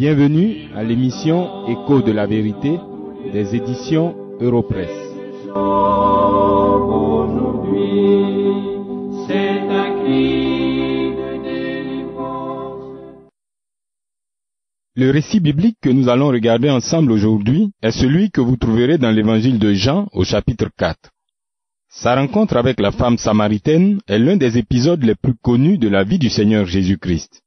Bienvenue à l'émission Écho de la vérité des éditions Europresse. Le récit biblique que nous allons regarder ensemble aujourd'hui est celui que vous trouverez dans l'évangile de Jean au chapitre 4. Sa rencontre avec la femme samaritaine est l'un des épisodes les plus connus de la vie du Seigneur Jésus-Christ.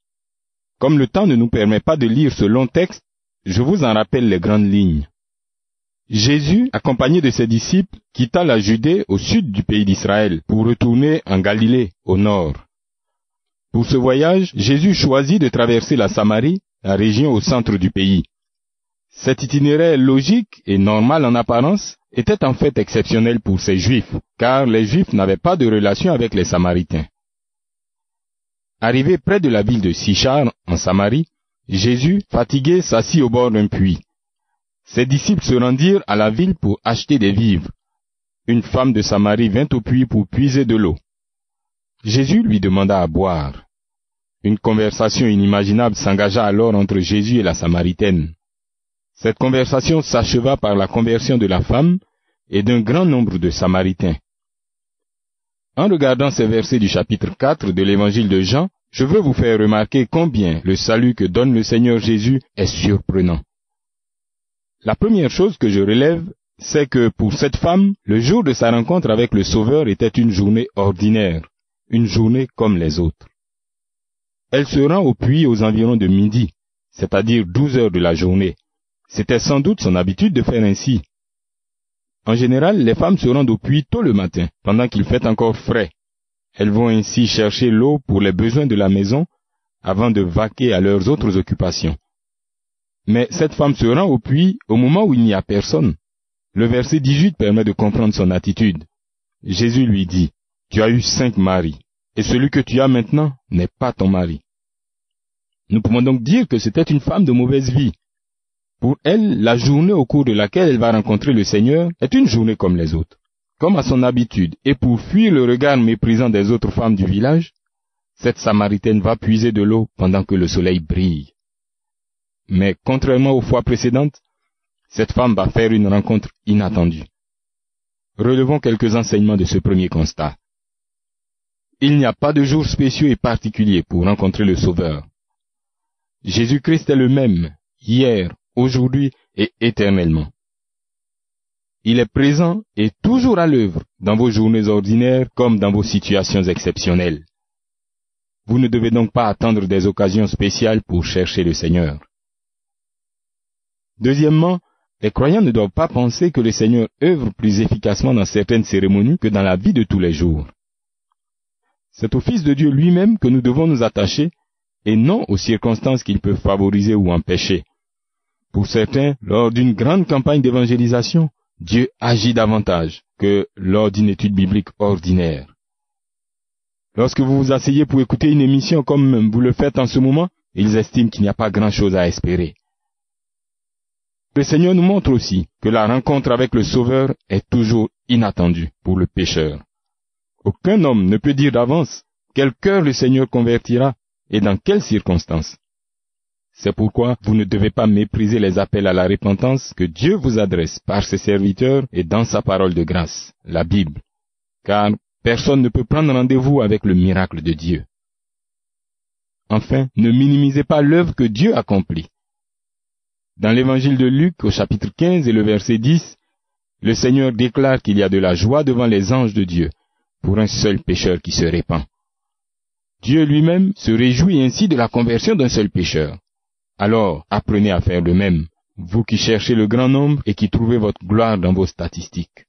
Comme le temps ne nous permet pas de lire ce long texte, je vous en rappelle les grandes lignes. Jésus, accompagné de ses disciples, quitta la Judée au sud du pays d'Israël pour retourner en Galilée au nord. Pour ce voyage, Jésus choisit de traverser la Samarie, la région au centre du pays. Cet itinéraire logique et normal en apparence était en fait exceptionnel pour ces Juifs, car les Juifs n'avaient pas de relation avec les Samaritains. Arrivé près de la ville de Sichar, en Samarie, Jésus, fatigué, s'assit au bord d'un puits. Ses disciples se rendirent à la ville pour acheter des vivres. Une femme de Samarie vint au puits pour puiser de l'eau. Jésus lui demanda à boire. Une conversation inimaginable s'engagea alors entre Jésus et la Samaritaine. Cette conversation s'acheva par la conversion de la femme et d'un grand nombre de Samaritains. En regardant ces versets du chapitre 4 de l'évangile de Jean, je veux vous faire remarquer combien le salut que donne le Seigneur Jésus est surprenant. La première chose que je relève, c'est que pour cette femme, le jour de sa rencontre avec le Sauveur était une journée ordinaire, une journée comme les autres. Elle se rend au puits aux environs de midi, c'est-à-dire douze heures de la journée. C'était sans doute son habitude de faire ainsi. En général, les femmes se rendent au puits tôt le matin, pendant qu'il fait encore frais. Elles vont ainsi chercher l'eau pour les besoins de la maison, avant de vaquer à leurs autres occupations. Mais cette femme se rend au puits au moment où il n'y a personne. Le verset 18 permet de comprendre son attitude. Jésus lui dit, Tu as eu cinq maris, et celui que tu as maintenant n'est pas ton mari. Nous pouvons donc dire que c'était une femme de mauvaise vie, pour elle, la journée au cours de laquelle elle va rencontrer le Seigneur est une journée comme les autres. Comme à son habitude, et pour fuir le regard méprisant des autres femmes du village, cette Samaritaine va puiser de l'eau pendant que le soleil brille. Mais contrairement aux fois précédentes, cette femme va faire une rencontre inattendue. Relevons quelques enseignements de ce premier constat. Il n'y a pas de jour spéciaux et particulier pour rencontrer le Sauveur. Jésus-Christ est le même, hier, aujourd'hui et éternellement. Il est présent et toujours à l'œuvre dans vos journées ordinaires comme dans vos situations exceptionnelles. Vous ne devez donc pas attendre des occasions spéciales pour chercher le Seigneur. Deuxièmement, les croyants ne doivent pas penser que le Seigneur œuvre plus efficacement dans certaines cérémonies que dans la vie de tous les jours. C'est au Fils de Dieu lui-même que nous devons nous attacher et non aux circonstances qu'il peut favoriser ou empêcher. Pour certains, lors d'une grande campagne d'évangélisation, Dieu agit davantage que lors d'une étude biblique ordinaire. Lorsque vous vous asseyez pour écouter une émission comme vous le faites en ce moment, ils estiment qu'il n'y a pas grand-chose à espérer. Le Seigneur nous montre aussi que la rencontre avec le Sauveur est toujours inattendue pour le pécheur. Aucun homme ne peut dire d'avance quel cœur le Seigneur convertira et dans quelles circonstances. C'est pourquoi vous ne devez pas mépriser les appels à la repentance que Dieu vous adresse par ses serviteurs et dans sa parole de grâce, la Bible. Car personne ne peut prendre rendez-vous avec le miracle de Dieu. Enfin, ne minimisez pas l'œuvre que Dieu accomplit. Dans l'évangile de Luc au chapitre 15 et le verset 10, le Seigneur déclare qu'il y a de la joie devant les anges de Dieu pour un seul pécheur qui se répand. Dieu lui-même se réjouit ainsi de la conversion d'un seul pécheur. Alors apprenez à faire de même, vous qui cherchez le grand nombre et qui trouvez votre gloire dans vos statistiques.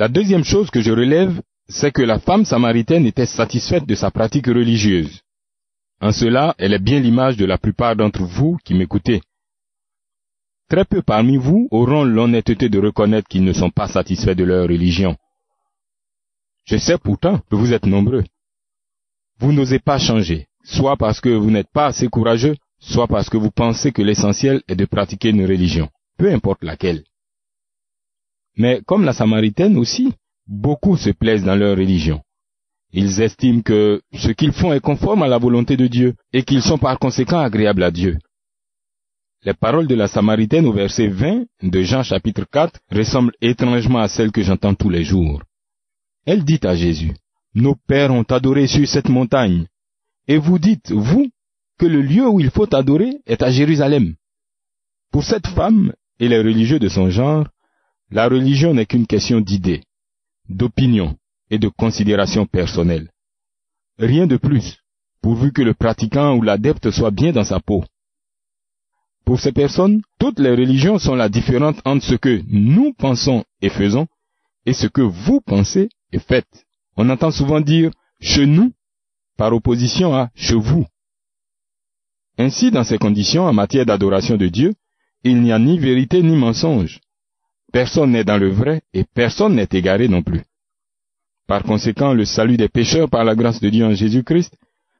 La deuxième chose que je relève, c'est que la femme samaritaine était satisfaite de sa pratique religieuse. En cela, elle est bien l'image de la plupart d'entre vous qui m'écoutez. Très peu parmi vous auront l'honnêteté de reconnaître qu'ils ne sont pas satisfaits de leur religion. Je sais pourtant que vous êtes nombreux. Vous n'osez pas changer, soit parce que vous n'êtes pas assez courageux, soit parce que vous pensez que l'essentiel est de pratiquer une religion, peu importe laquelle. Mais comme la Samaritaine aussi, beaucoup se plaisent dans leur religion. Ils estiment que ce qu'ils font est conforme à la volonté de Dieu et qu'ils sont par conséquent agréables à Dieu. Les paroles de la Samaritaine au verset 20 de Jean chapitre 4 ressemblent étrangement à celles que j'entends tous les jours. Elle dit à Jésus, Nos pères ont adoré sur cette montagne, et vous dites, vous, que le lieu où il faut adorer est à Jérusalem. Pour cette femme et les religieux de son genre, la religion n'est qu'une question d'idées, d'opinion et de considération personnelle. Rien de plus, pourvu que le pratiquant ou l'adepte soit bien dans sa peau. Pour ces personnes, toutes les religions sont la différence entre ce que nous pensons et faisons et ce que vous pensez et faites. On entend souvent dire chez nous par opposition à chez vous. Ainsi, dans ces conditions, en matière d'adoration de Dieu, il n'y a ni vérité ni mensonge. Personne n'est dans le vrai et personne n'est égaré non plus. Par conséquent, le salut des pécheurs par la grâce de Dieu en Jésus-Christ,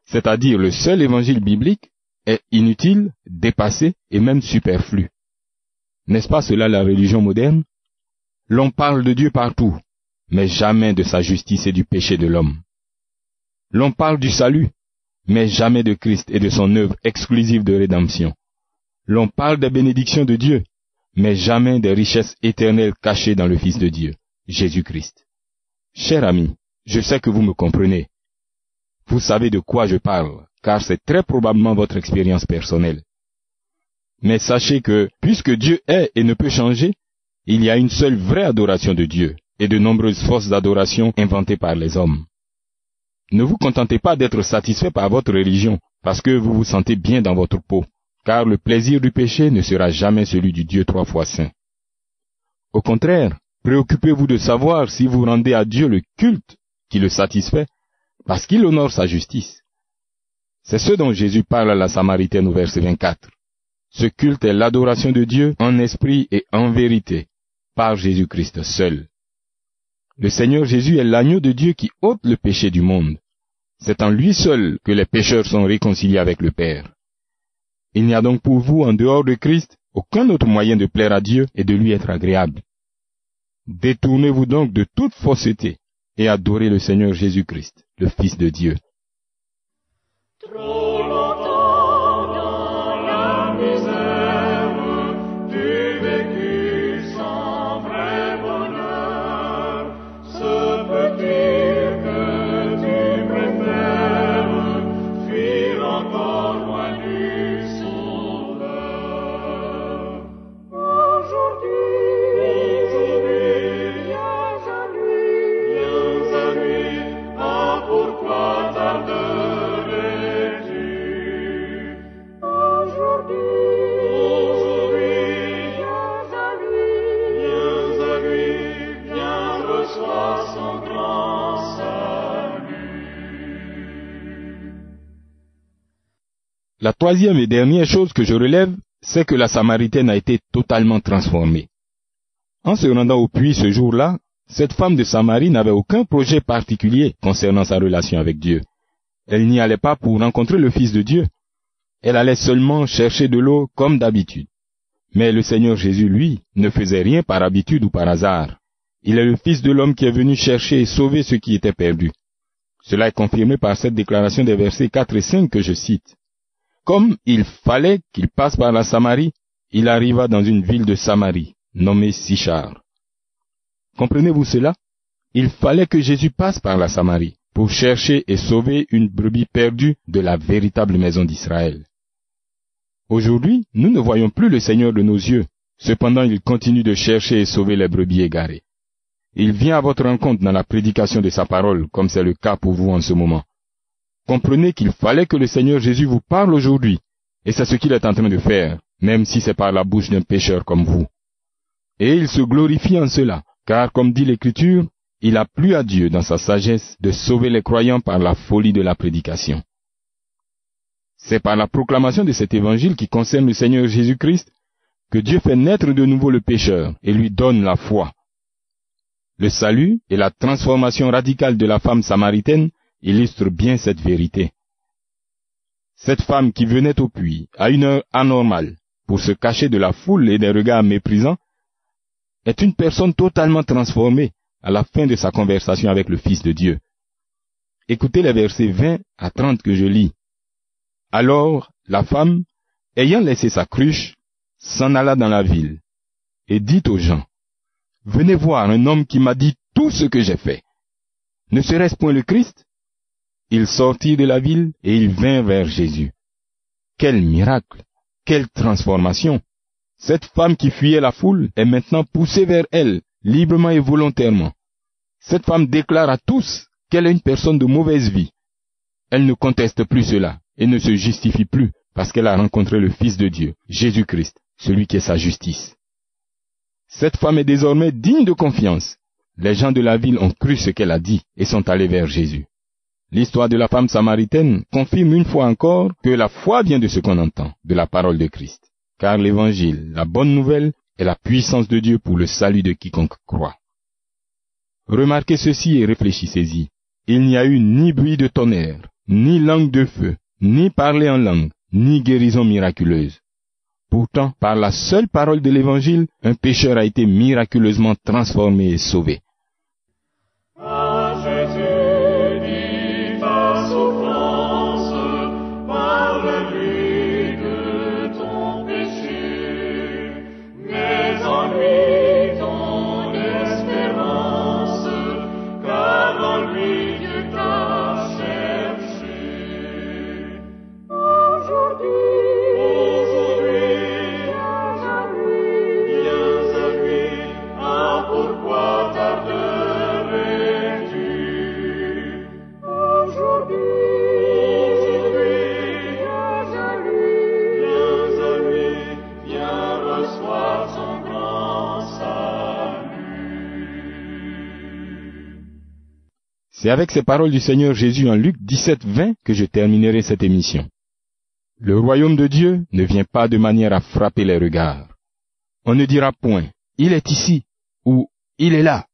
c'est-à-dire le seul évangile biblique, est inutile, dépassé et même superflu. N'est-ce pas cela la religion moderne? L'on parle de Dieu partout, mais jamais de sa justice et du péché de l'homme. L'on parle du salut, mais jamais de Christ et de son œuvre exclusive de rédemption. L'on parle des bénédictions de Dieu, mais jamais des richesses éternelles cachées dans le Fils de Dieu, Jésus-Christ. Cher ami, je sais que vous me comprenez. Vous savez de quoi je parle car c'est très probablement votre expérience personnelle. Mais sachez que, puisque Dieu est et ne peut changer, il y a une seule vraie adoration de Dieu et de nombreuses forces d'adoration inventées par les hommes. Ne vous contentez pas d'être satisfait par votre religion parce que vous vous sentez bien dans votre peau, car le plaisir du péché ne sera jamais celui du Dieu trois fois saint. Au contraire, préoccupez-vous de savoir si vous rendez à Dieu le culte qui le satisfait, parce qu'il honore sa justice. C'est ce dont Jésus parle à la Samaritaine au verset 24. Ce culte est l'adoration de Dieu en esprit et en vérité, par Jésus-Christ seul. Le Seigneur Jésus est l'agneau de Dieu qui ôte le péché du monde. C'est en lui seul que les pécheurs sont réconciliés avec le Père. Il n'y a donc pour vous, en dehors de Christ, aucun autre moyen de plaire à Dieu et de lui être agréable. Détournez-vous donc de toute fausseté et adorez le Seigneur Jésus-Christ, le Fils de Dieu. La troisième et dernière chose que je relève, c'est que la Samaritaine a été totalement transformée. En se rendant au puits ce jour-là, cette femme de Samarie n'avait aucun projet particulier concernant sa relation avec Dieu. Elle n'y allait pas pour rencontrer le Fils de Dieu. Elle allait seulement chercher de l'eau comme d'habitude. Mais le Seigneur Jésus, lui, ne faisait rien par habitude ou par hasard. Il est le Fils de l'homme qui est venu chercher et sauver ce qui était perdu. Cela est confirmé par cette déclaration des versets 4 et 5 que je cite. Comme il fallait qu'il passe par la Samarie, il arriva dans une ville de Samarie, nommée Sichar. Comprenez-vous cela? Il fallait que Jésus passe par la Samarie pour chercher et sauver une brebis perdue de la véritable maison d'Israël. Aujourd'hui, nous ne voyons plus le Seigneur de nos yeux, cependant il continue de chercher et sauver les brebis égarées. Il vient à votre rencontre dans la prédication de sa parole, comme c'est le cas pour vous en ce moment. Comprenez qu'il fallait que le Seigneur Jésus vous parle aujourd'hui, et c'est ce qu'il est en train de faire, même si c'est par la bouche d'un pécheur comme vous. Et il se glorifie en cela, car comme dit l'Écriture, il a plu à Dieu dans sa sagesse de sauver les croyants par la folie de la prédication. C'est par la proclamation de cet évangile qui concerne le Seigneur Jésus-Christ que Dieu fait naître de nouveau le pécheur et lui donne la foi. Le salut et la transformation radicale de la femme samaritaine illustrent bien cette vérité. Cette femme qui venait au puits à une heure anormale pour se cacher de la foule et des regards méprisants est une personne totalement transformée à la fin de sa conversation avec le Fils de Dieu. Écoutez les versets 20 à 30 que je lis. Alors la femme, ayant laissé sa cruche, s'en alla dans la ville et dit aux gens, Venez voir un homme qui m'a dit tout ce que j'ai fait. Ne serait-ce point le Christ? Il sortit de la ville et il vint vers Jésus. Quel miracle Quelle transformation Cette femme qui fuyait la foule est maintenant poussée vers elle, librement et volontairement. Cette femme déclare à tous qu'elle est une personne de mauvaise vie. Elle ne conteste plus cela et ne se justifie plus parce qu'elle a rencontré le Fils de Dieu, Jésus-Christ, celui qui est sa justice. Cette femme est désormais digne de confiance. Les gens de la ville ont cru ce qu'elle a dit et sont allés vers Jésus. L'histoire de la femme samaritaine confirme une fois encore que la foi vient de ce qu'on entend, de la parole de Christ. Car l'évangile, la bonne nouvelle, est la puissance de Dieu pour le salut de quiconque croit. Remarquez ceci et réfléchissez-y. Il n'y a eu ni bruit de tonnerre, ni langue de feu, ni parler en langue, ni guérison miraculeuse. Pourtant, par la seule parole de l'Évangile, un pécheur a été miraculeusement transformé et sauvé. C'est avec ces paroles du Seigneur Jésus en Luc 17, 20 que je terminerai cette émission. Le royaume de Dieu ne vient pas de manière à frapper les regards. On ne dira point, il est ici ou il est là,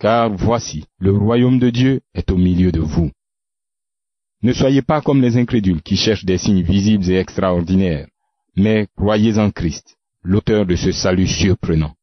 car voici, le royaume de Dieu est au milieu de vous. Ne soyez pas comme les incrédules qui cherchent des signes visibles et extraordinaires, mais croyez en Christ, l'auteur de ce salut surprenant.